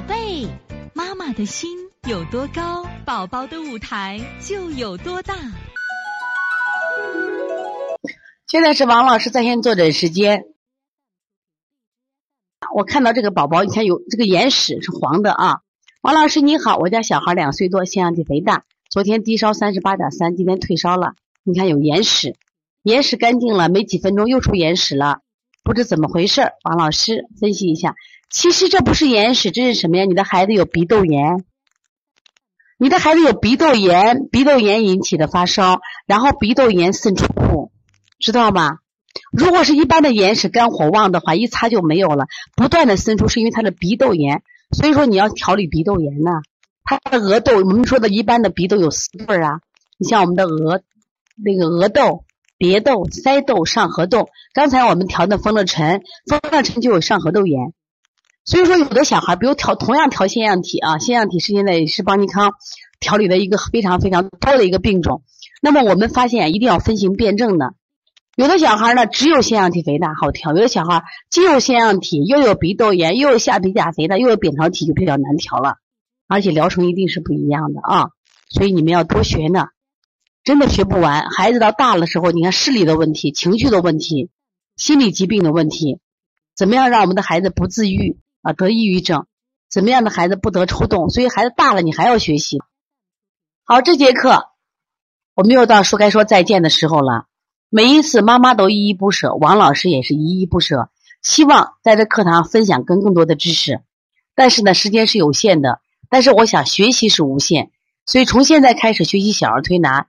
宝贝，妈妈的心有多高，宝宝的舞台就有多大。现在是王老师在线坐诊时间。我看到这个宝宝，你看有这个眼屎是黄的啊。王老师你好，我家小孩两岁多，腺样体肥大，昨天低烧三十八点三，今天退烧了。你看有眼屎，眼屎干净了，没几分钟又出眼屎了，不知怎么回事。王老师分析一下，其实这不是眼屎，这是什么呀？你的孩子有鼻窦炎，你的孩子有鼻窦炎，鼻窦炎引起的发烧，然后鼻窦炎渗出物，知道吗？如果是一般的眼屎肝火旺的话，一擦就没有了，不断的渗出，是因为他的鼻窦炎。所以说你要调理鼻窦炎呢，他的额窦，我们说的一般的鼻窦有四对儿啊，你像我们的额那个额窦、蝶窦、腮窦、上颌窦。刚才我们调的风乐尘，风乐尘就有上颌窦炎。所以说有的小孩，比如调同样调腺样体啊，腺样体是现在也是邦尼康调理的一个非常非常多的一个病种。那么我们发现一定要分型辩证的。有的小孩呢，只有腺样体肥大好调；有的小孩既有腺样体，又有鼻窦炎，又有下鼻甲肥大，又有扁桃体，就比较难调了。而且疗程一定是不一样的啊，所以你们要多学呢，真的学不完。孩子到大了时候，你看视力的问题、情绪的问题、心理疾病的问题，怎么样让我们的孩子不自愈啊？得抑郁症，怎么样的孩子不得抽动？所以孩子大了，你还要学习。好，这节课我们又到说该说再见的时候了。每一次妈妈都依依不舍，王老师也是依依不舍，希望在这课堂分享更更多的知识。但是呢，时间是有限的，但是我想学习是无限，所以从现在开始学习小儿推拿，